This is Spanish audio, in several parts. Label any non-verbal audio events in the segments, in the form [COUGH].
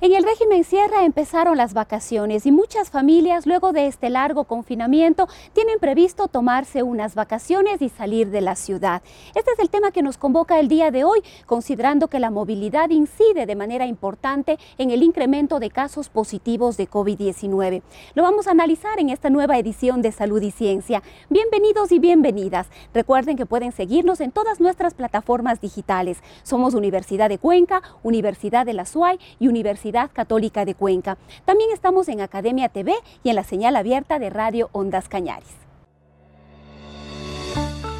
En el régimen Sierra empezaron las vacaciones y muchas familias luego de este largo confinamiento tienen previsto tomarse unas vacaciones y salir de la ciudad. Este es el tema que nos convoca el día de hoy, considerando que la movilidad incide de manera importante en el incremento de casos positivos de COVID-19. Lo vamos a analizar en esta nueva edición de Salud y Ciencia. Bienvenidos y bienvenidas. Recuerden que pueden seguirnos en todas nuestras plataformas digitales. Somos Universidad de Cuenca, Universidad de la SUAY y Universidad Católica de Cuenca. También estamos en Academia TV y en la señal abierta de Radio Ondas Cañaris.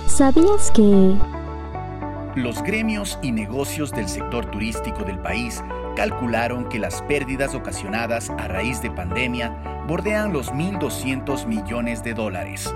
¿Sabías que... Los gremios y negocios del sector turístico del país calcularon que las pérdidas ocasionadas a raíz de pandemia bordean los 1.200 millones de dólares.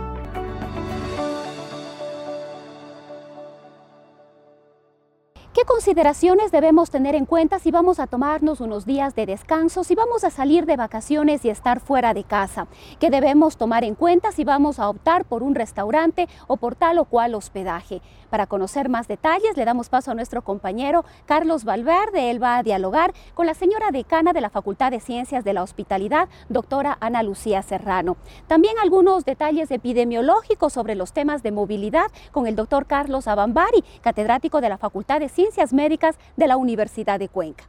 Consideraciones debemos tener en cuenta si vamos a tomarnos unos días de descanso, si vamos a salir de vacaciones y estar fuera de casa? ¿Qué debemos tomar en cuenta si vamos a optar por un restaurante o por tal o cual hospedaje? Para conocer más detalles, le damos paso a nuestro compañero Carlos Valverde. Él va a dialogar con la señora decana de la Facultad de Ciencias de la Hospitalidad, doctora Ana Lucía Serrano. También algunos detalles epidemiológicos sobre los temas de movilidad con el doctor Carlos Abambari, catedrático de la Facultad de Ciencias Médicas de la Universidad de Cuenca.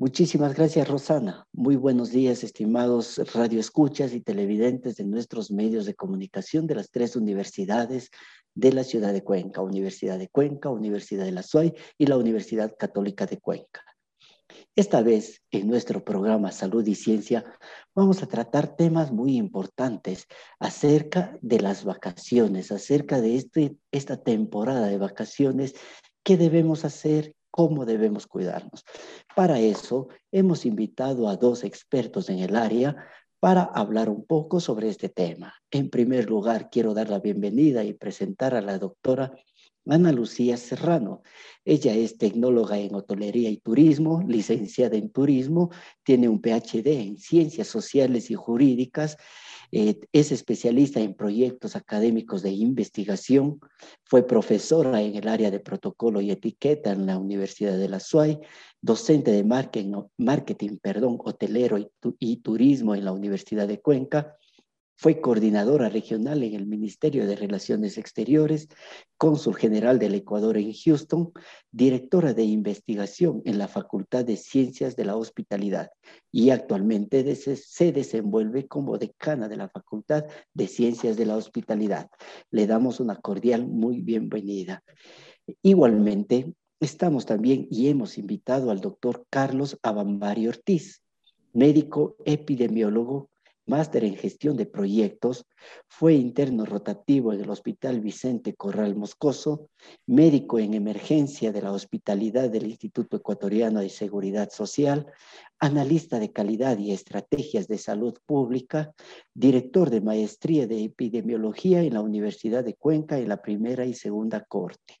Muchísimas gracias, Rosana. Muy buenos días, estimados radioescuchas y televidentes de nuestros medios de comunicación de las tres universidades de la ciudad de Cuenca, Universidad de Cuenca, Universidad de la SUAY y la Universidad Católica de Cuenca. Esta vez, en nuestro programa Salud y Ciencia, vamos a tratar temas muy importantes acerca de las vacaciones, acerca de este, esta temporada de vacaciones, qué debemos hacer, cómo debemos cuidarnos. Para eso hemos invitado a dos expertos en el área para hablar un poco sobre este tema. En primer lugar, quiero dar la bienvenida y presentar a la doctora Ana Lucía Serrano. Ella es tecnóloga en hotelería y turismo, licenciada en turismo, tiene un PhD en ciencias sociales y jurídicas eh, es especialista en proyectos académicos de investigación, fue profesora en el área de protocolo y etiqueta en la Universidad de la SUAY, docente de marketing, marketing perdón, hotelero y turismo en la Universidad de Cuenca, fue coordinadora regional en el Ministerio de Relaciones Exteriores, cónsul general del Ecuador en Houston, directora de investigación en la Facultad de Ciencias de la Hospitalidad y actualmente se desenvuelve como decana de la Facultad de Ciencias de la Hospitalidad. Le damos una cordial muy bienvenida. Igualmente, estamos también y hemos invitado al doctor Carlos Abambari Ortiz, médico epidemiólogo máster en gestión de proyectos, fue interno rotativo en el Hospital Vicente Corral Moscoso, médico en emergencia de la hospitalidad del Instituto Ecuatoriano de Seguridad Social, analista de calidad y estrategias de salud pública, director de maestría de epidemiología en la Universidad de Cuenca en la primera y segunda corte.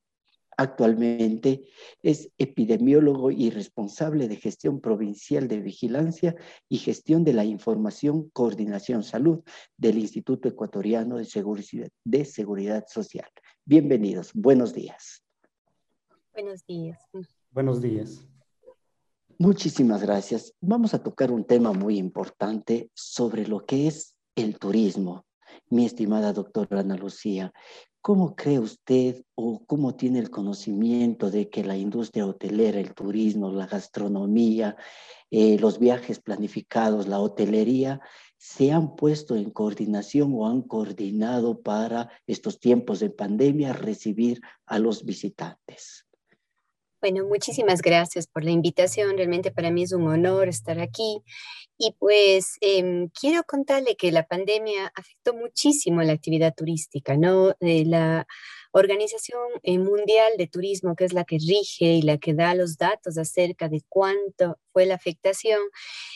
Actualmente es epidemiólogo y responsable de gestión provincial de vigilancia y gestión de la información coordinación salud del Instituto Ecuatoriano de Seguridad, de Seguridad Social. Bienvenidos, buenos días. Buenos días. Buenos días. Muchísimas gracias. Vamos a tocar un tema muy importante sobre lo que es el turismo. Mi estimada doctora Ana Lucía, ¿Cómo cree usted o cómo tiene el conocimiento de que la industria hotelera, el turismo, la gastronomía, eh, los viajes planificados, la hotelería, se han puesto en coordinación o han coordinado para estos tiempos de pandemia recibir a los visitantes? Bueno, muchísimas gracias por la invitación. Realmente para mí es un honor estar aquí Y pues em, quiero contarle que la pandemia afectó muchísimo la actividad turística, ¿no? Eh, la Organización eh, Mundial de Turismo, que es la que rige y la que da los datos acerca de cuánto fue la afectación,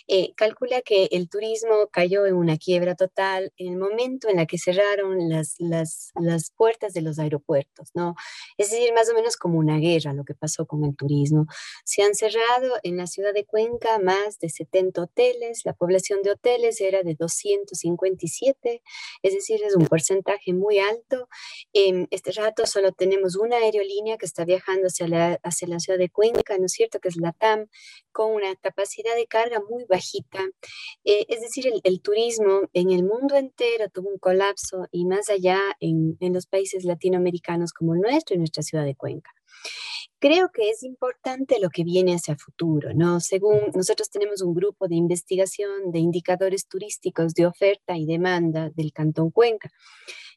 eh, calcula que el turismo cayó en una quiebra total en el momento en la que cerraron las, las, las puertas de los aeropuertos, ¿no? Es decir, más o menos como una guerra lo que pasó con el turismo. Se han cerrado en la ciudad de Cuenca más de 70 hoteles, la población de hoteles era de 257, es decir, es un porcentaje muy alto. en este rato solo tenemos una aerolínea que está viajando hacia la, hacia la ciudad de Cuenca, ¿no es cierto? Que es la TAM, con una capacidad de carga muy bajita. Eh, es decir, el, turismo en el mundo entero tuvo un colapso y más allá en, en los países latinoamericanos como el nuestro y nuestra ciudad de Cuenca. Creo que es importante lo que viene hacia futuro, ¿no? Según nosotros tenemos un grupo de investigación de indicadores turísticos de oferta y demanda del Cantón Cuenca.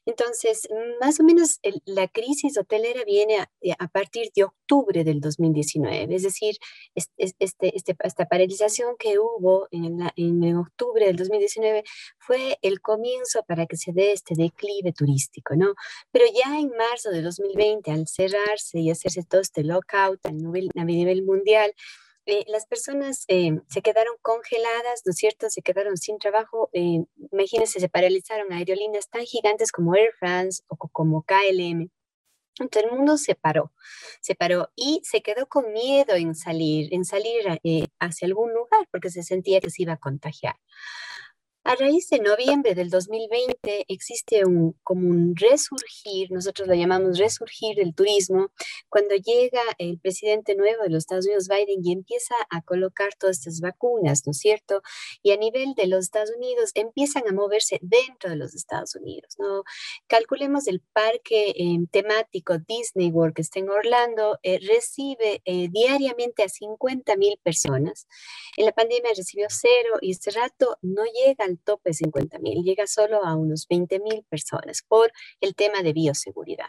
Entonces, más o menos la crisis hotelera viene eh, a, partir de octubre del 2019, es decir, este, este, esta paralización que hubo en, en, octubre del 2019 fue el comienzo para que se dé este declive turístico, ¿no? Pero ya en marzo de 2020, al cerrarse y hacerse todo este lockout a nivel, a nivel mundial, eh, las personas eh, se quedaron congeladas, ¿no es cierto? Se quedaron sin trabajo. Eh, imagínense, se paralizaron aerolíneas tan gigantes como Air France o como KLM. Entonces el mundo se paró, se paró y se quedó con miedo en salir, en salir hacia algún lugar porque se sentía que se iba a contagiar. A raíz de noviembre del 2020 existe un, como un resurgir, nosotros lo llamamos resurgir del turismo, cuando llega el presidente nuevo de los Estados Unidos, Biden, y empieza a colocar todas estas vacunas, ¿no es cierto? Y a nivel de los Estados Unidos empiezan a moverse dentro de los Estados Unidos, ¿no? Calculemos el parque eh, temático Disney World que está en Orlando, eh, recibe eh, diariamente a 50 mil personas. En la pandemia recibió cero y este rato no llega al tope 50 mil, llega solo a unos 20 mil personas por el tema de bioseguridad.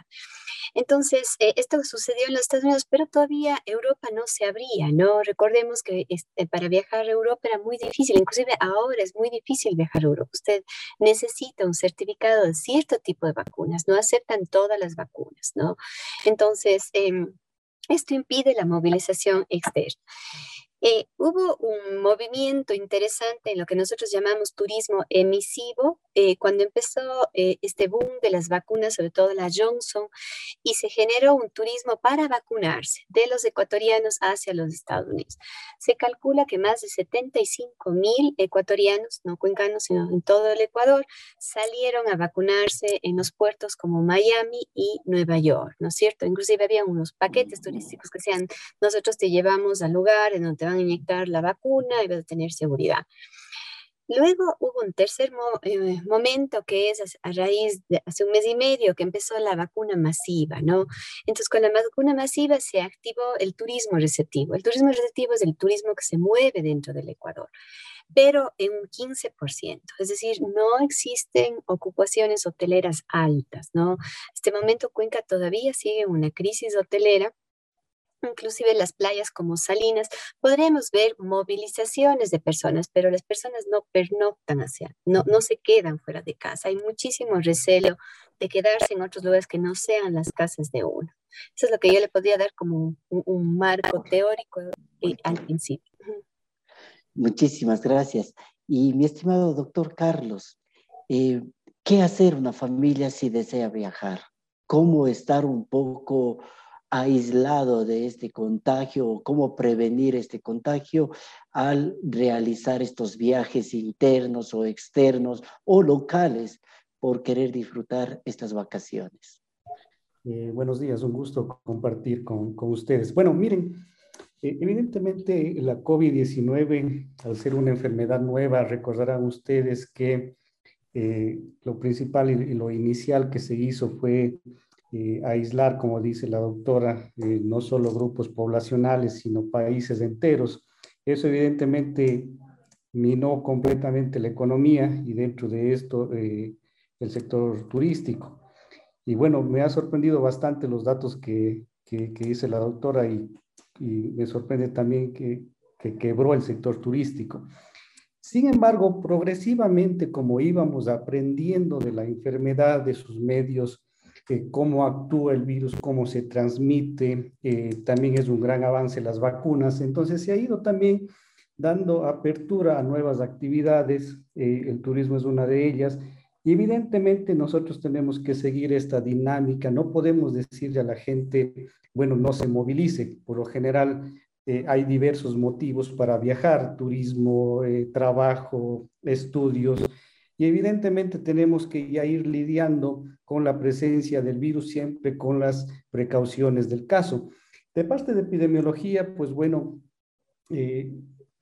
Entonces, eh, esto sucedió en los Estados Unidos, pero todavía Europa no se abría, ¿no? Recordemos que este, para viajar a Europa era muy difícil, inclusive ahora es muy difícil viajar a Europa. Usted necesita un certificado de cierto tipo de vacunas, no aceptan todas las vacunas, ¿no? Entonces, em, esto impide la movilización externa. Eh, hubo un movimiento interesante en lo que nosotros llamamos turismo emisivo, eh, cuando empezó eh, este boom de las vacunas, sobre todo la Johnson, y se generó un turismo para vacunarse de los ecuatorianos hacia los Estados Unidos. Se calcula que más de 75 mil ecuatorianos, no cuencanos, sino en todo el Ecuador, salieron a vacunarse en los puertos como Miami y Nueva York, ¿no es cierto? Inclusive había unos paquetes turísticos que decían, nosotros te llevamos al lugar en donde van a inyectar la vacuna y vas a tener seguridad. Luego hubo un tercer eh, momento que es a, raíz de hace un mes y medio que empezó la vacuna masiva, ¿no? Entonces con la vacuna masiva se activó el turismo receptivo. El turismo receptivo es el turismo que se mueve dentro del Ecuador, pero en un 15%, es decir, no existen ocupaciones hoteleras altas, ¿no? Este momento Cuenca todavía sigue una crisis hotelera inclusive las playas como Salinas, podremos ver movilizaciones de personas, pero las personas no pernoctan hacia, no, no se quedan fuera de casa. Hay muchísimo recelo de quedarse en otros lugares que no sean las casas de uno. Eso es lo que yo le podría dar como un, marco teórico eh, al principio. Muchísimas gracias. Y mi estimado doctor Carlos, eh, ¿qué hacer una familia si desea viajar? ¿Cómo estar un poco aislado de este contagio cómo prevenir este contagio al realizar estos viajes internos o externos o locales por querer disfrutar estas vacaciones. Eh, buenos días, un gusto compartir con, con ustedes. Bueno, miren, eh, evidentemente la COVID-19, al ser una enfermedad nueva, recordarán ustedes que eh, lo principal y lo inicial que se hizo fue eh, aislar, como dice la doctora, eh, no solo grupos poblacionales, sino países enteros. Eso evidentemente minó completamente la economía y dentro de esto eh, el sector turístico. Y bueno, me ha sorprendido bastante los datos que, que, dice la doctora y, y, me sorprende también que, que quebró el sector turístico. Sin embargo, progresivamente, como íbamos aprendiendo de la enfermedad, de sus medios, eh, cómo actúa el virus, cómo se transmite, eh, también es un gran avance las vacunas. Entonces se ha ido también dando apertura a nuevas actividades, eh, el turismo es una de ellas, y evidentemente nosotros tenemos que seguir esta dinámica, no podemos decirle a la gente, bueno, no se movilice, por lo general eh, hay diversos motivos para viajar, turismo, eh, trabajo, estudios, y evidentemente tenemos que ya ir lidiando con la presencia del virus siempre con las precauciones del caso. De parte de epidemiología, pues bueno, eh,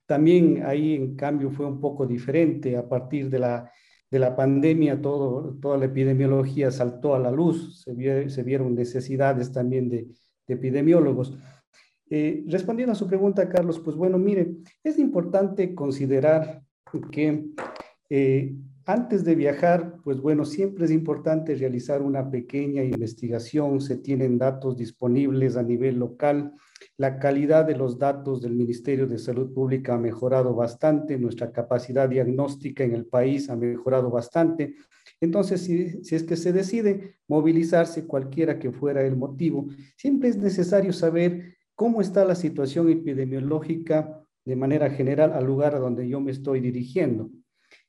también ahí en cambio fue un poco diferente a partir de la, de la pandemia, todo, toda la epidemiología saltó a la luz, se, se vieron necesidades también de, de epidemiólogos. Eh, respondiendo a su pregunta, Carlos, pues bueno, mire, es importante considerar que eh, antes de viajar, pues bueno, siempre es importante realizar una pequeña investigación, se tienen datos disponibles a nivel local, la calidad de los datos del Ministerio de Salud Pública ha mejorado bastante, nuestra capacidad diagnóstica en el país ha mejorado bastante. Entonces, si, es que se decide movilizarse cualquiera que fuera el motivo, siempre es necesario saber cómo está la situación epidemiológica de manera general al lugar a donde yo me estoy dirigiendo.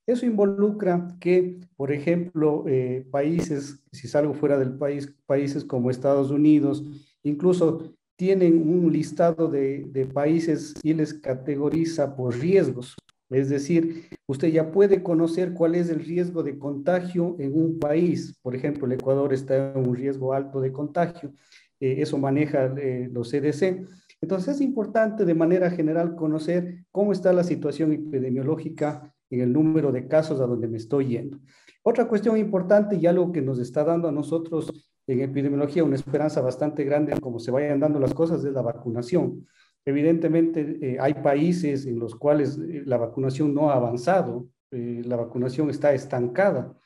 Eso involucra que, por ejemplo, eh, países, si salgo fuera del país, países como Estados Unidos, incluso tienen un listado de, países y les categoriza por riesgos. Es decir, usted ya puede conocer cuál es el riesgo de contagio en un país. Por ejemplo, el Ecuador está en un riesgo alto de contagio eh, eso maneja eh, los CDC. Entonces es importante de manera general conocer cómo está la situación epidemiológica en el número de casos a donde me estoy yendo. Otra cuestión importante y algo que nos está dando a nosotros en epidemiología una esperanza bastante grande en cómo se vayan dando las cosas es la vacunación. Evidentemente eh, hay países en los cuales la vacunación no ha avanzado, la vacunación está estancada.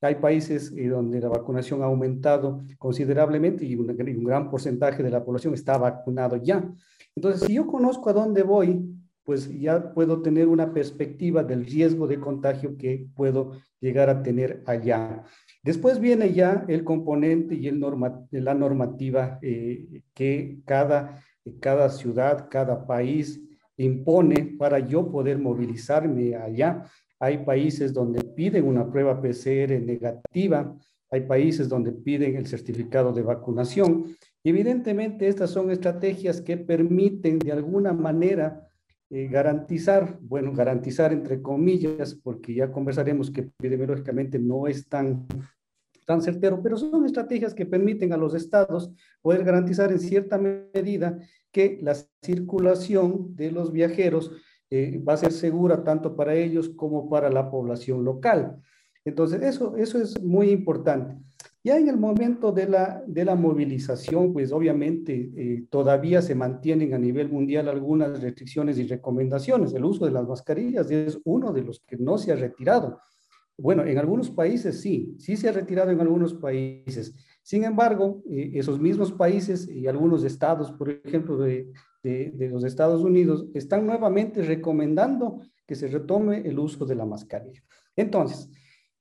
Hay países eh, donde la vacunación ha aumentado considerablemente y un, gran porcentaje de la población está vacunado ya. Entonces, si yo conozco a dónde voy, pues ya puedo tener una perspectiva del riesgo de contagio que puedo llegar a tener allá. Después viene ya el componente y la normativa eh, que cada, cada ciudad, cada país impone para yo poder movilizarme allá. Hay países donde piden una prueba PCR negativa, hay países donde piden el certificado de vacunación. evidentemente, estas son estrategias que permiten de alguna manera eh, garantizar, bueno, garantizar entre comillas, porque ya conversaremos que epidemiológicamente no es tan, tan certero, pero son estrategias que permiten a los estados poder garantizar en cierta medida que la circulación de los viajeros eh, va a ser segura tanto para ellos como para la población local. Entonces, eso, eso es muy importante. Ya en el momento de la, de la movilización, pues obviamente eh, todavía se mantienen a nivel mundial algunas restricciones y recomendaciones. El uso de las mascarillas es uno de los que no se ha retirado. Bueno, en algunos países sí, sí se ha retirado en algunos países. Sin embargo, eh, esos mismos países y algunos estados, por ejemplo, de, de, los Estados Unidos están nuevamente recomendando que se retome el uso de la mascarilla. Entonces,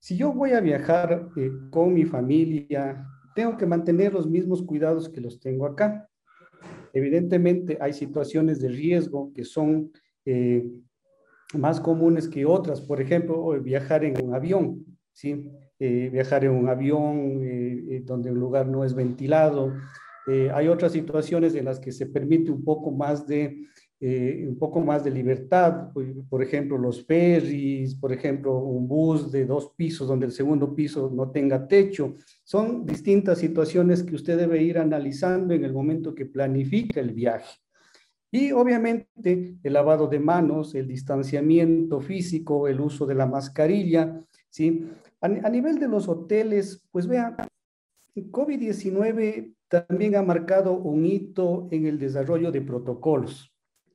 si yo voy a viajar eh, con mi familia, tengo que mantener los mismos cuidados que los tengo acá. Evidentemente hay situaciones de riesgo que son eh, más comunes que otras. Por ejemplo, viajar en un avión, ¿sí? Eh, viajar en un avión donde un lugar no es ventilado, eh, hay otras situaciones en las que se permite un poco más de, eh, un poco más de libertad, por ejemplo, los ferries, por ejemplo, un bus de dos pisos donde el segundo piso no tenga techo. Son distintas situaciones que usted debe ir analizando en el momento que planifica el viaje. Y obviamente el lavado de manos, el distanciamiento físico, el uso de la mascarilla, ¿sí? A, a nivel de los hoteles, pues vean, COVID-19 también ha marcado un hito en el desarrollo de protocolos.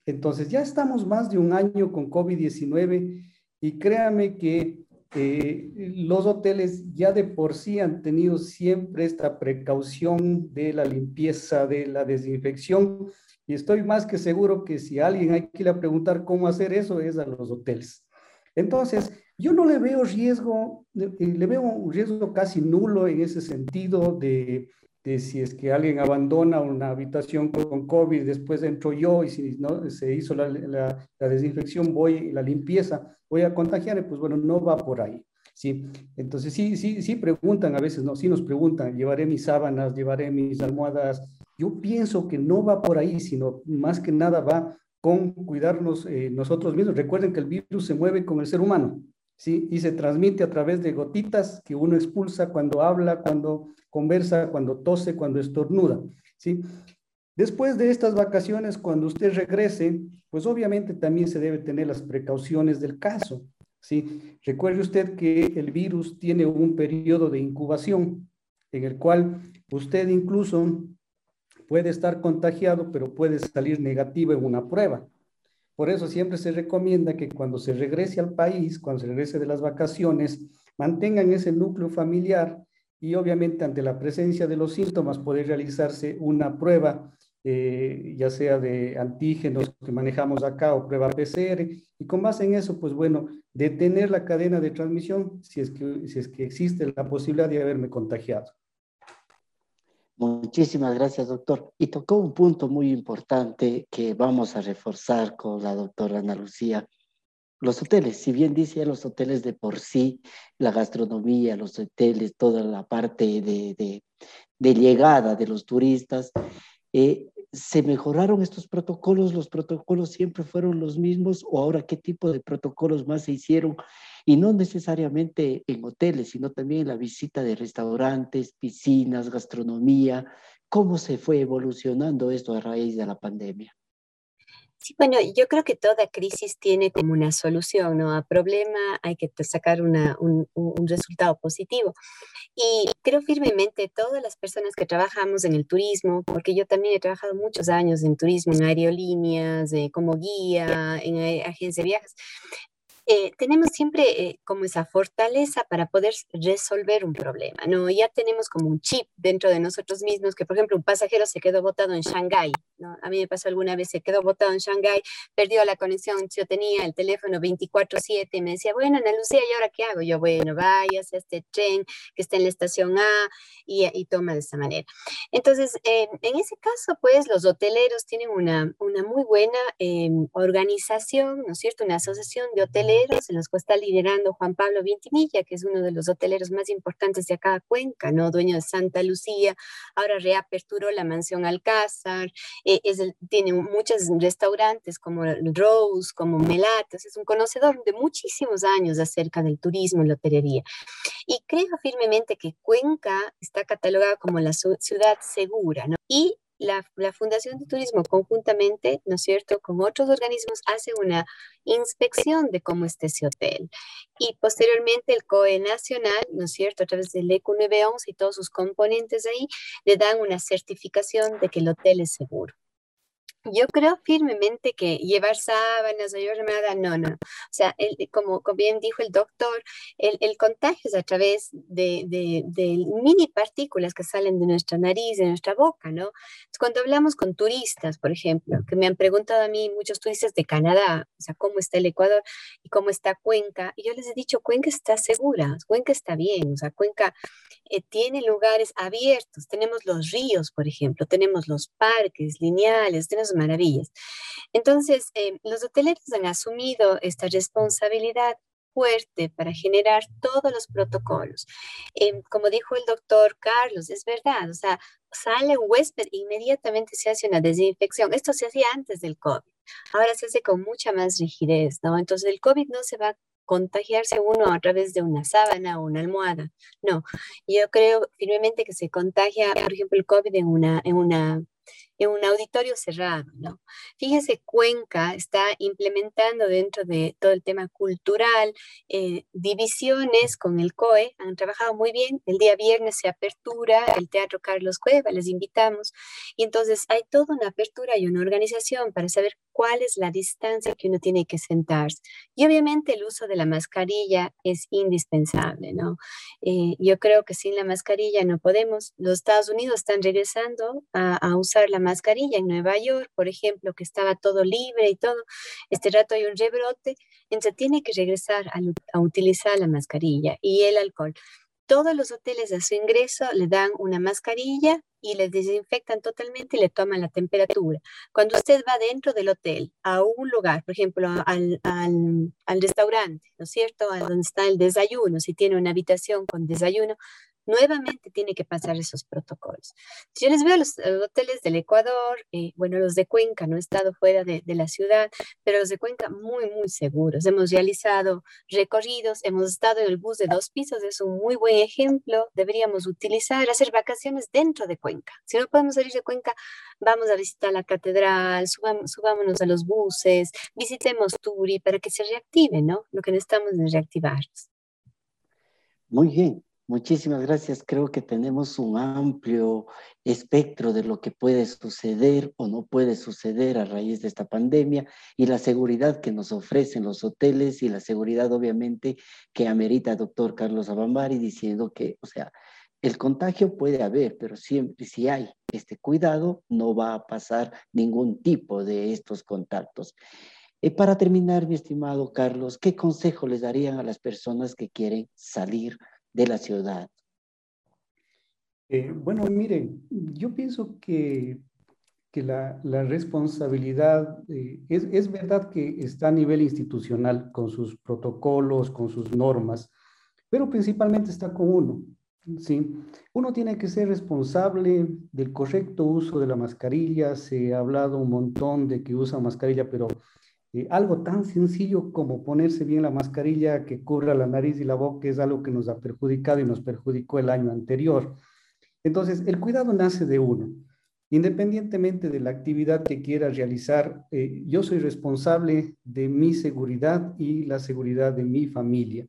Entonces, ya estamos más de un año con COVID-19 y créame que eh, los hoteles ya de por sí han tenido siempre esta precaución de la limpieza, de la desinfección. Y estoy más que seguro que si alguien hay que ir a preguntar cómo hacer eso es a los hoteles. Entonces, yo no le veo riesgo, eh, le veo un riesgo casi nulo en ese sentido de, de si es que alguien abandona una habitación con COVID, después entro yo y si no se hizo la, la, la desinfección, voy, la limpieza, voy a contagiar, pues bueno, no va por ahí. Sí, entonces sí, sí, sí preguntan a veces, no, sí nos preguntan, llevaré mis sábanas, llevaré mis almohadas. Yo pienso que no va por ahí, sino más que nada va con cuidarnos eh, nosotros mismos. Recuerden que el virus se mueve con el ser humano, ¿sí? Y se transmite a través de gotitas que uno expulsa cuando habla, cuando conversa, cuando tose, cuando estornuda, ¿sí? Después de estas vacaciones, cuando usted regrese, pues obviamente también se debe tener las precauciones del caso. ¿sí? Recuerde usted que el virus tiene un periodo de incubación en el cual usted incluso puede estar contagiado, pero puede salir negativo en una prueba. Por eso siempre se recomienda que cuando se regrese al país, cuando se regrese de las vacaciones, mantengan ese núcleo familiar y obviamente ante la presencia de los síntomas puede realizarse una prueba eh, ya sea de antígenos que manejamos acá o prueba PCR, y con base en eso, pues bueno, detener la cadena de transmisión si es que, si es que existe la posibilidad de haberme contagiado. Muchísimas gracias, doctor. Y tocó un punto muy importante que vamos a reforzar con la doctora Ana Lucía. Los hoteles, si bien dice los hoteles de por sí, la gastronomía, los hoteles, toda la parte de, de, llegada de los turistas, eh, ¿Se mejoraron estos protocolos? ¿Los protocolos siempre fueron los mismos? ¿O ahora qué tipo de protocolos más se hicieron? Y no necesariamente en hoteles, sino también en la visita de restaurantes, piscinas, gastronomía. ¿Cómo se fue evolucionando esto a raíz de la pandemia? Sí, bueno, yo creo que toda crisis tiene como una solución, ¿no? A problema hay que sacar una, un, un, resultado positivo. Y creo firmemente todas las personas que trabajamos en el turismo, porque yo también he trabajado muchos años en turismo, en aerolíneas, como guía, en eh, agencia de viajes, eh, tenemos siempre eh, como esa fortaleza para poder resolver un problema, ¿no? Ya tenemos como un chip dentro de nosotros mismos que, por ejemplo, un pasajero se quedó botado en Shanghái, ¿no? A mí me pasó alguna vez, se quedó botado en Shanghái, perdió la conexión, yo tenía el teléfono 24/7, me decía, bueno, Ana Lucía, ¿y ahora qué hago? Yo, bueno, vayas a este tren que está en la estación A y, y toma de esta manera. Entonces, en ese caso, pues, los hoteleros tienen una, una muy buena em, organización, ¿no es cierto? Una asociación de hoteleros en los que está liderando Juan Pablo Vintimilla, que es uno de los hoteleros más importantes de acá Cuenca, ¿no? Dueño de Santa Lucía, ahora reaperturó la mansión Alcázar, eh, es tiene muchos restaurantes como Rose, como Melatas, es un conocedor de muchísimos años acerca del turismo y la hotelería. Y creo firmemente que Cuenca está catalogada como la ciudad segura, ¿no? Y la, Fundación de Turismo conjuntamente, ¿no es cierto?, con otros organismos hace una inspección de cómo está ese hotel. Y posteriormente el COE Nacional, ¿no es cierto?, a través del ECU 911 y todos sus componentes ahí, le dan una certificación de que el hotel es seguro. Yo creo firmemente que llevar sábanas o llevar nada, no, no. O sea, el, como, como, bien dijo el doctor, el, el contagio es a través de, de, de, mini partículas que salen de nuestra nariz, de nuestra boca, ¿no? cuando hablamos con turistas, por ejemplo, que me han preguntado a mí muchos turistas de Canadá, o sea, cómo está el Ecuador y cómo está Cuenca, y yo les he dicho, Cuenca está segura, Cuenca está bien, o sea, Cuenca eh, tiene lugares abiertos, tenemos los ríos, por ejemplo, tenemos los parques lineales, tenemos maravillas. Entonces, eh, los hoteleros han asumido esta responsabilidad fuerte para generar todos los protocolos. Eh, como dijo el doctor Carlos, es verdad, o sea, sale un huésped e inmediatamente se hace una desinfección. Esto se hacía antes del COVID. Ahora se hace con mucha más rigidez, ¿no? Entonces el COVID no se va a contagiarse uno a través de una sábana o una almohada. No, yo creo firmemente que se contagia, por ejemplo, el COVID en una, en una en un auditorio cerrado, ¿no? Fíjense, Cuenca está implementando dentro de todo el tema cultural eh, divisiones con el COE, han trabajado muy bien, el día viernes se apertura el Teatro Carlos Cueva, les invitamos, y entonces hay toda una apertura y una organización para saber cuál es la distancia que uno tiene que sentarse. Y obviamente el uso de la mascarilla es indispensable, ¿no? Eh, yo creo que sin la mascarilla no podemos. Los Estados Unidos están regresando a, a usar la mascarilla en Nueva York, por ejemplo, que estaba todo libre y todo. Este rato hay un rebrote entonces tiene que regresar a utilizar la mascarilla y el alcohol todos los hoteles a su ingreso le dan una mascarilla y le desinfectan totalmente y le toman la temperatura. Cuando usted va dentro del hotel a un lugar, por ejemplo, al, al, al restaurante, ¿no es cierto? A donde está el desayuno, si tiene una habitación con desayuno, nuevamente tiene que pasar esos protocolos. Yo les veo los, hoteles del Ecuador, eh, bueno, los de Cuenca, no he estado fuera de, la ciudad, pero los de Cuenca muy, muy seguros. Hemos realizado recorridos, hemos estado en el bus de dos pisos, es un muy buen ejemplo. Deberíamos utilizar, hacer vacaciones dentro de Cuenca. Si no podemos salir de Cuenca, vamos a visitar la catedral, subámonos a los buses, visitemos Turi para que se reactive, ¿no? Lo que necesitamos es reactivarnos. Muy bien, Muchísimas gracias. Creo que tenemos un amplio espectro de lo que puede suceder o no puede suceder a raíz de esta pandemia y la seguridad que nos ofrecen los hoteles y la seguridad obviamente que amerita el doctor Carlos Abambari diciendo que, o sea, el contagio puede haber, pero siempre si hay este cuidado no va a pasar ningún tipo de estos contactos. Y para terminar, mi estimado Carlos, ¿qué consejo les darían a las personas que quieren salir de la ciudad? Eh, bueno, miren, yo pienso que, que la, la, responsabilidad eh, es, es, verdad que está a nivel institucional con sus protocolos, con sus normas, pero principalmente está con uno. ¿sí? Uno tiene que ser responsable del correcto uso de la mascarilla. Se ha hablado un montón de que usa mascarilla, pero eh, algo tan sencillo como ponerse bien la mascarilla que cubra la nariz y la boca es algo que nos ha perjudicado y nos perjudicó el año anterior. Entonces, el cuidado nace de uno. Independientemente de la actividad que quiera realizar, eh, yo soy responsable de mi seguridad y la seguridad de mi familia.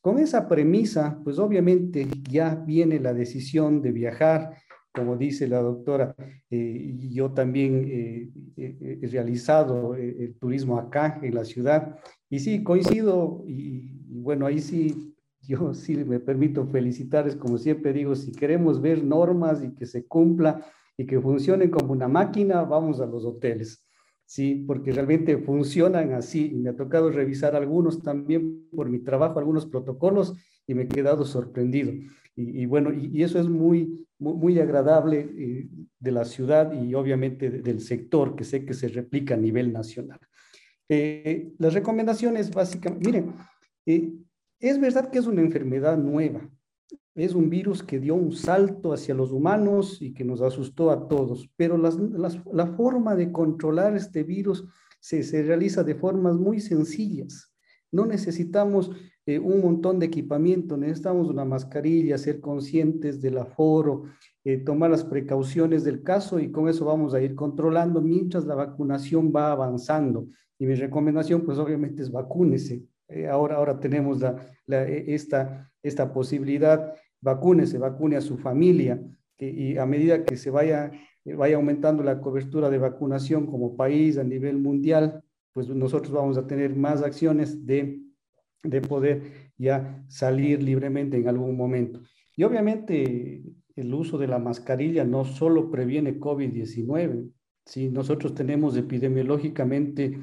Con esa premisa, pues obviamente ya viene la decisión de viajar, como dice la doctora, eh, yo también eh, eh, he realizado el turismo acá en la ciudad y sí, coincido y, bueno, ahí sí, yo [LAUGHS] sí me permito felicitarles, como siempre digo, si queremos ver normas y que se cumpla y que funcionen como una máquina, vamos a los hoteles. Sí, porque realmente funcionan así y me ha tocado revisar algunos también por mi trabajo, algunos protocolos y me he quedado sorprendido. Y, bueno, y, eso es muy, muy, agradable eh, de la ciudad y obviamente del sector que sé que se replica a nivel nacional. Eh, las recomendaciones básicamente, miren, eh, es verdad que es una enfermedad nueva, es un virus que dio un salto hacia los humanos y que nos asustó a todos, pero las, la forma de controlar este virus se, se realiza de formas muy sencillas. No necesitamos eh, un montón de equipamiento, necesitamos una mascarilla, ser conscientes del aforo, eh, tomar las precauciones del caso y con eso vamos a ir controlando mientras la vacunación va avanzando. Y mi recomendación, pues obviamente es vacúnese. Eh, ahora, ahora tenemos la, esta, esta posibilidad, vacúnese, vacune a su familia y a medida que se vaya, vaya aumentando la cobertura de vacunación como país a nivel mundial, pues nosotros vamos a tener más acciones de, de poder ya salir libremente en algún momento. Y obviamente el uso de la mascarilla no solo previene COVID-19, si nosotros tenemos epidemiológicamente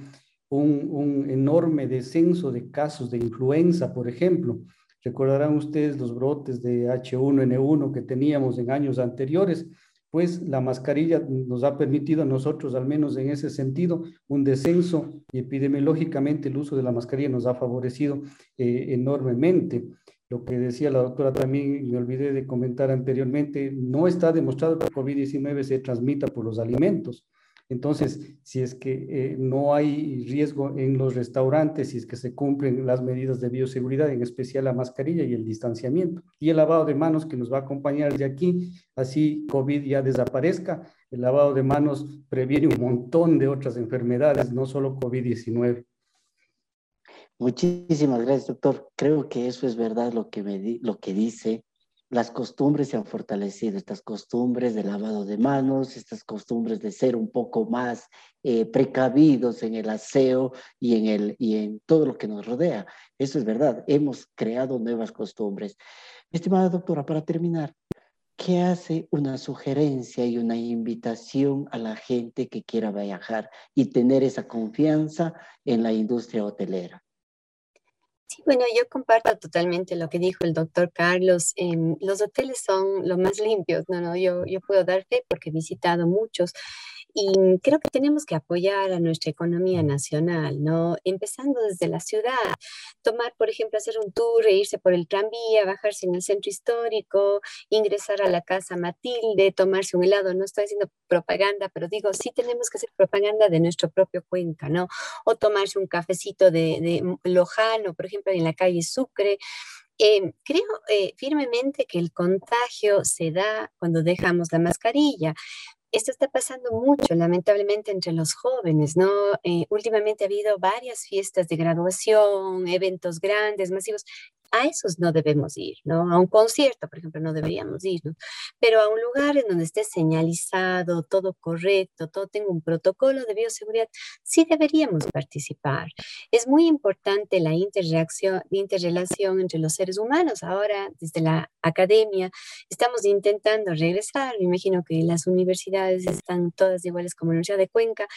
un, un, enorme descenso de casos de influenza, por ejemplo. Recordarán ustedes los brotes de H1N1 que teníamos en años anteriores pues la mascarilla nos ha permitido a nosotros, al menos en ese sentido, un descenso y epidemiológicamente el uso de la mascarilla nos ha favorecido eh, enormemente. Lo que decía la doctora también, me olvidé de comentar anteriormente, no está demostrado que COVID-19 se transmita por los alimentos. Entonces, si es que eh, no hay riesgo en los restaurantes, si es que se cumplen las medidas de bioseguridad, en especial la mascarilla y el distanciamiento, y el lavado de manos que nos va a acompañar de aquí, así COVID ya desaparezca, el lavado de manos previene un montón de otras enfermedades, no solo COVID-19. Muchísimas gracias, doctor. Creo que eso es verdad lo que, me lo que dice las costumbres se han fortalecido, estas costumbres de lavado de manos, estas costumbres de ser un poco más eh, precavidos en el aseo y en, el, y en todo lo que nos rodea. Eso es verdad, hemos creado nuevas costumbres. Estimada doctora, para terminar, ¿qué hace una sugerencia y una invitación a la gente que quiera viajar y tener esa confianza en la industria hotelera? Sí, bueno, yo comparto totalmente lo que dijo el doctor Carlos. Em, los hoteles son los más limpios, no, no, yo, yo puedo dar fe porque he visitado muchos. Y creo que tenemos que apoyar a nuestra economía nacional, ¿no? Empezando desde la ciudad, tomar, por ejemplo, hacer un tour, e irse por el tranvía, bajarse en el centro histórico, ingresar a la casa Matilde, tomarse un helado. No estoy haciendo propaganda, pero digo, sí tenemos que hacer propaganda de nuestro propio Cuenca, ¿no? O tomarse un cafecito de, de Lojano, por ejemplo, en la calle Sucre. Em, creo eh, firmemente que el contagio se da cuando dejamos la mascarilla esto está pasando mucho, lamentablemente, entre los jóvenes, ¿no? Eh, últimamente ha habido varias fiestas de graduación, eventos grandes, masivos, a esos no debemos ir, ¿no? A un concierto, por ejemplo, no deberíamos ir. Pero a un lugar en donde esté señalizado, todo correcto, todo tenga un protocolo de bioseguridad, sí deberíamos participar. Es muy importante la interrelación entre los seres humanos. Ahora, desde la academia, estamos intentando regresar. Me imagino que las universidades están todas iguales como la Universidad de Cuenca.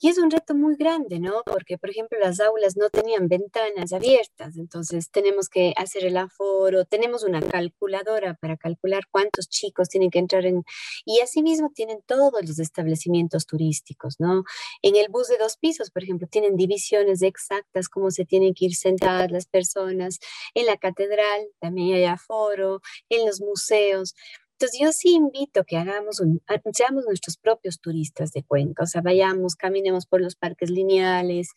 Y es un reto muy grande, ¿no? Porque, por ejemplo, las aulas no tenían ventanas abiertas, entonces tenemos que hacer el aforo, tenemos una calculadora para calcular cuántos chicos tienen que entrar en... Y asimismo tienen todos los establecimientos turísticos, ¿no? En el bus de dos pisos, por ejemplo, tienen divisiones exactas, cómo se tienen que ir sentadas las personas. En la catedral también hay aforo, en los museos. Entonces yo sí invito que hagamos un, seamos nuestros propios turistas de Cuenca, o sea, vayamos, caminemos por los parques lineales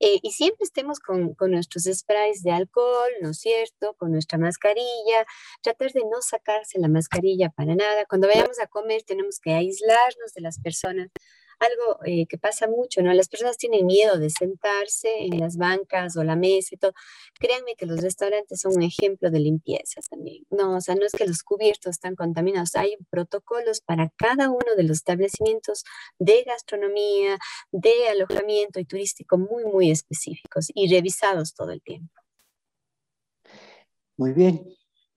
eh, y siempre estemos con, con, nuestros sprays de alcohol, ¿no es cierto? Con nuestra mascarilla, tratar de no sacarse la mascarilla para nada. Cuando vayamos a comer tenemos que aislarnos de las personas algo eh, que pasa mucho, ¿no? Las personas tienen miedo de sentarse en las bancas o la mesa y todo. Créanme que los restaurantes son un ejemplo de limpieza también. No, o sea, no es que los cubiertos están contaminados, hay protocolos para cada uno de los establecimientos de gastronomía, de alojamiento y turístico muy, muy específicos y revisados todo el tiempo. Muy bien,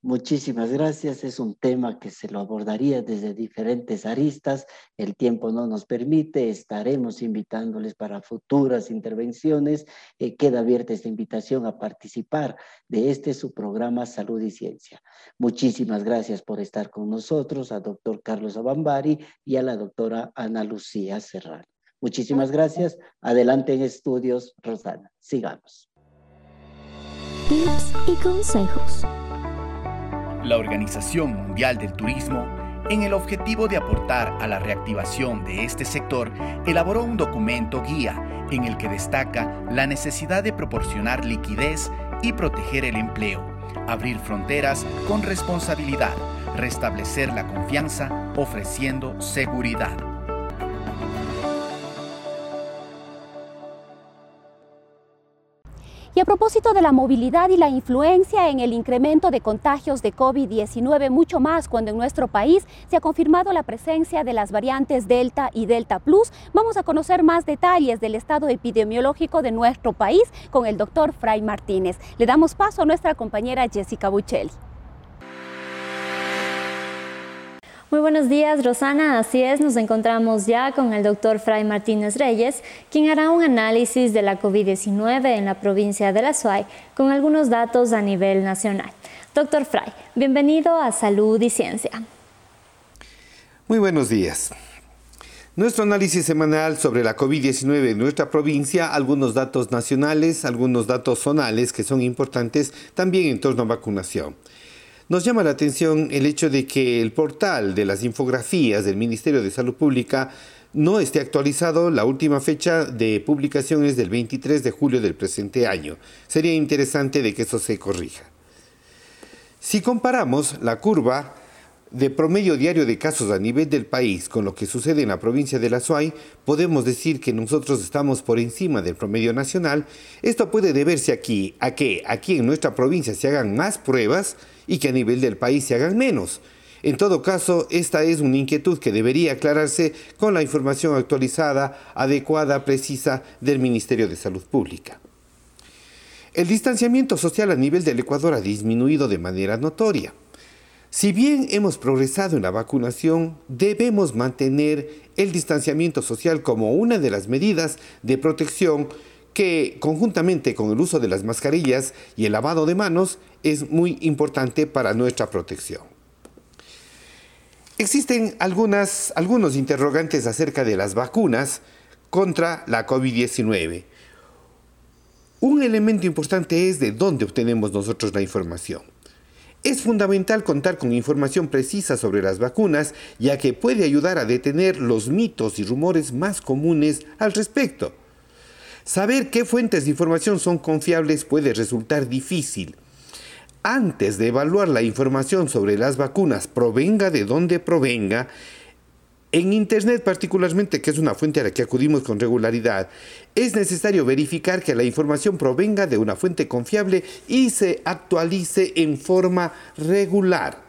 Muchísimas gracias. Es un tema que se lo abordaría desde diferentes aristas. El tiempo no nos permite. Estaremos invitándoles para futuras intervenciones. Eh, queda abierta esta invitación a participar de este su programa Salud y Ciencia. Muchísimas gracias por estar con nosotros, a doctor Carlos Abambari y a la doctora Ana Lucía Serrano. Muchísimas gracias. Adelante en estudios, Rosana. Sigamos. Tips y consejos la Organización Mundial del Turismo, en el objetivo de aportar a la reactivación de este sector, elaboró un documento guía en el que destaca la necesidad de proporcionar liquidez y proteger el empleo, abrir fronteras con responsabilidad, restablecer la confianza ofreciendo seguridad. Y a propósito de la movilidad y la influencia en el incremento de contagios de COVID-19, mucho más cuando en nuestro país se ha confirmado la presencia de las variantes Delta y Delta Plus, vamos a conocer más detalles del estado epidemiológico de nuestro país con el doctor Fray Martínez. Le damos paso a nuestra compañera Jessica Buccelli. Muy buenos días, Rosana. Así es, nos encontramos ya con el doctor Fray Martínez Reyes, quien hará un análisis de la COVID-19 en la provincia de La Suay con algunos datos a nivel nacional. Doctor Fray, bienvenido a Salud y Ciencia. Muy buenos días. Nuestro análisis semanal sobre la COVID-19 en nuestra provincia, algunos datos nacionales, algunos datos zonales que son importantes también en torno a vacunación. Nos llama la atención el hecho de que el portal de las infografías del Ministerio de Salud Pública no esté actualizado. La última fecha de publicación es del 23 de julio del presente año. Sería interesante de que eso se corrija. Si comparamos la curva de promedio diario de casos a nivel del país con lo que sucede en la provincia de La Suay, podemos decir que nosotros estamos por encima del promedio nacional. Esto puede deberse aquí a que aquí en nuestra provincia se hagan más pruebas y que a nivel del país se hagan menos. En todo caso, esta es una inquietud que debería aclararse con la información actualizada, adecuada, precisa del Ministerio de Salud Pública. El distanciamiento social a nivel del Ecuador ha disminuido de manera notoria. Si bien hemos progresado en la vacunación, debemos mantener el distanciamiento social como una de las medidas de protección que conjuntamente con el uso de las mascarillas y el lavado de manos es muy importante para nuestra protección. Existen algunos interrogantes acerca de las vacunas contra la COVID-19. Un elemento importante es de dónde obtenemos nosotros la información. Es fundamental contar con información precisa sobre las vacunas, ya que puede ayudar a detener los mitos y rumores más comunes al respecto. Saber qué fuentes de información son confiables puede resultar difícil. Antes de evaluar la información sobre las vacunas, provenga de donde provenga, en Internet particularmente, que es una fuente a la que acudimos con regularidad, es necesario verificar que la información provenga de una fuente confiable y se actualice en forma regular.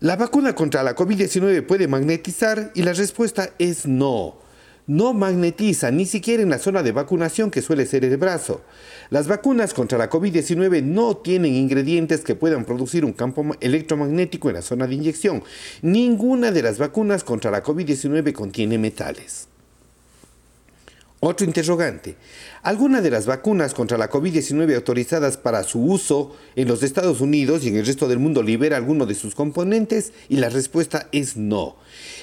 ¿La vacuna contra la COVID-19 puede magnetizar? Y la respuesta es no no magnetiza ni siquiera en la zona de vacunación que suele ser el brazo. Las vacunas contra la COVID-19 no tienen ingredientes que puedan producir un campo electromagnético en la zona de inyección. Ninguna de las vacunas contra la COVID-19 contiene metales. Otro interrogante. ¿Alguna de las vacunas contra la COVID-19 autorizadas para su uso en los Estados Unidos y en el resto del mundo libera alguno de sus componentes? Y la respuesta es no.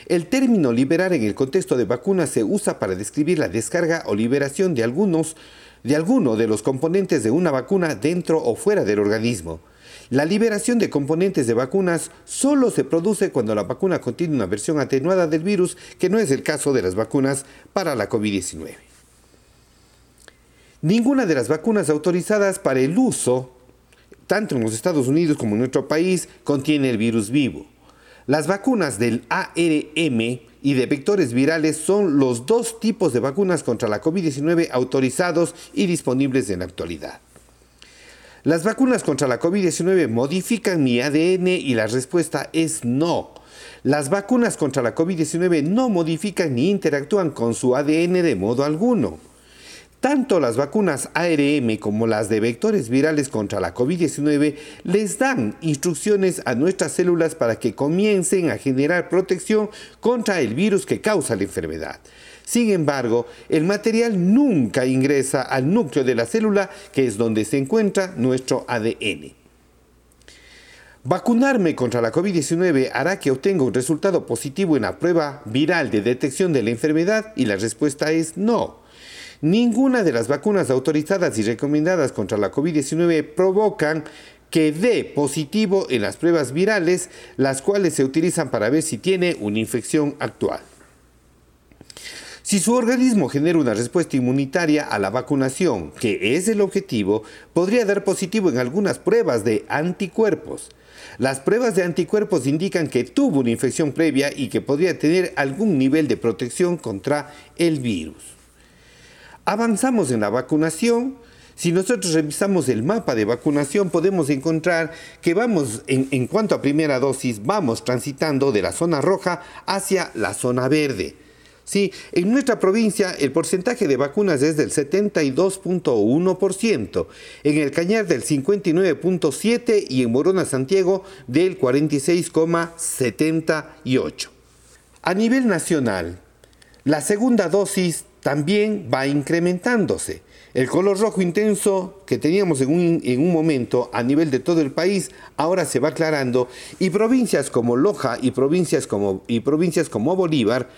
El término liberar en el contexto de vacunas se usa para describir la descarga o liberación de algunos de alguno de los componentes de una vacuna dentro o fuera del organismo. La liberación de componentes de vacunas solo se produce cuando la vacuna contiene una versión atenuada del virus, que no es el caso de las vacunas para la COVID-19. Ninguna de las vacunas autorizadas para el uso, tanto en los Estados Unidos como en nuestro país, contiene el virus vivo. Las vacunas del ARM y de vectores virales son los dos tipos de vacunas contra la COVID-19 autorizados y disponibles en la actualidad. Las vacunas contra la COVID-19 modifican mi ADN y la respuesta es no. Las vacunas contra la COVID-19 no modifican ni interactúan con su ADN de modo alguno. Tanto las vacunas ARM como las de vectores virales contra la COVID-19 les dan instrucciones a nuestras células para que comiencen a generar protección contra el virus que causa la enfermedad. Sin embargo, el material nunca ingresa al núcleo de la célula, que es donde se encuentra nuestro ADN. Vacunarme contra la COVID-19 hará que obtenga un resultado positivo en la prueba viral de detección de la enfermedad y la respuesta es no. Ninguna de las vacunas autorizadas y recomendadas contra la COVID-19 provocan que dé positivo en las pruebas virales, las cuales se utilizan para ver si tiene una infección actual. Si su organismo genera una respuesta inmunitaria a la vacunación, que es el objetivo, podría dar positivo en algunas pruebas de anticuerpos. Las pruebas de anticuerpos indican que tuvo una infección previa y que podría tener algún nivel de protección contra el virus. Avanzamos en la vacunación. Si nosotros revisamos el mapa de vacunación, podemos encontrar que vamos, en, cuanto a primera dosis, vamos transitando de la zona roja hacia la zona verde. Sí, en nuestra provincia el porcentaje de vacunas es del 72.1%, en el Cañar del 59.7% y en Morona Santiago del 46.78%. A nivel nacional, la segunda dosis también va incrementándose. El color rojo intenso que teníamos en un, en un, momento a nivel de todo el país ahora se va aclarando y provincias como Loja y provincias como, y provincias como Bolívar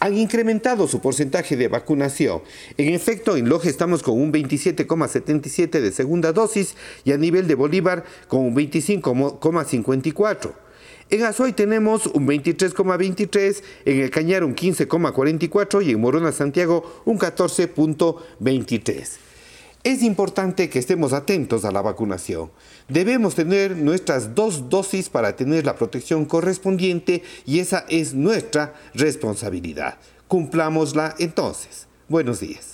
han incrementado su porcentaje de vacunación. En efecto, en Loja estamos con un 27,77 de segunda dosis y a nivel de Bolívar con un 25,54. En Azuay tenemos un 23,23, en el Cañar un 15,44 y en Morona Santiago un 14,23. Es importante que estemos atentos a la vacunación. Debemos tener nuestras dos dosis para tener la protección correspondiente y esa es nuestra responsabilidad. Cumplámosla entonces. Buenos días.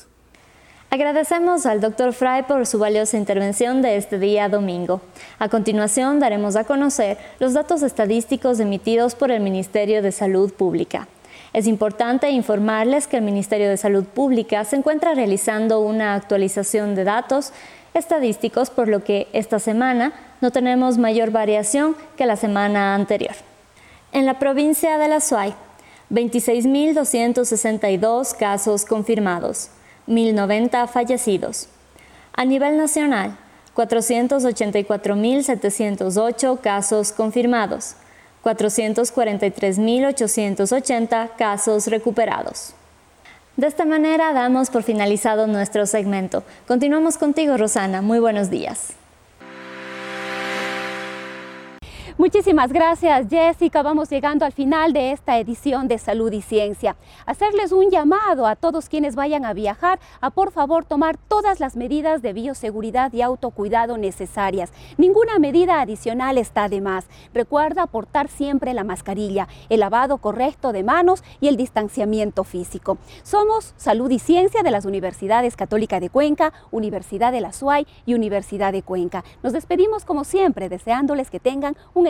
Agradecemos al Dr. Fry por su valiosa intervención de este día domingo. A continuación daremos a conocer los datos estadísticos emitidos por el Ministerio de Salud Pública. Es importante informarles que el Ministerio de Salud Pública se encuentra realizando una actualización de datos estadísticos, por lo que esta semana no tenemos mayor variación que la semana anterior. En la provincia de La Suay, 26.262 casos confirmados, 1.090 fallecidos. A nivel nacional, 484.708 casos confirmados, 443.880 casos recuperados. De esta manera damos por finalizado nuestro segmento. Continuamos contigo, Rosana. Muy buenos días. Muchísimas gracias Jessica. Vamos llegando al final de esta edición de Salud y Ciencia. Hacerles un llamado a todos quienes vayan a viajar a por favor tomar todas las medidas de bioseguridad y autocuidado necesarias. Ninguna medida adicional está de más. Recuerda portar siempre la mascarilla, el lavado correcto de manos y el distanciamiento físico. Somos Salud y Ciencia de las Universidades Católica de Cuenca, Universidad de la SUAY y Universidad de Cuenca. Nos despedimos como siempre deseándoles que tengan un